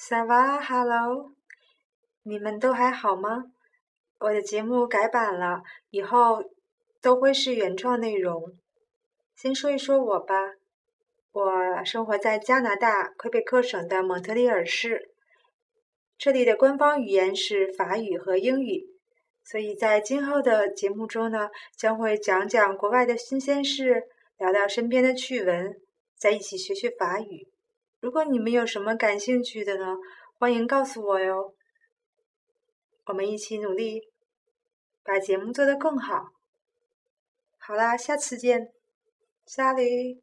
萨瓦哈喽，你们都还好吗？我的节目改版了，以后都会是原创内容。先说一说我吧，我生活在加拿大魁北克省的蒙特利尔市，这里的官方语言是法语和英语，所以在今后的节目中呢，将会讲讲国外的新鲜事，聊聊身边的趣闻，在一起学学法语。如果你们有什么感兴趣的呢，欢迎告诉我哟。我们一起努力，把节目做得更好。好啦，下次见。莎莉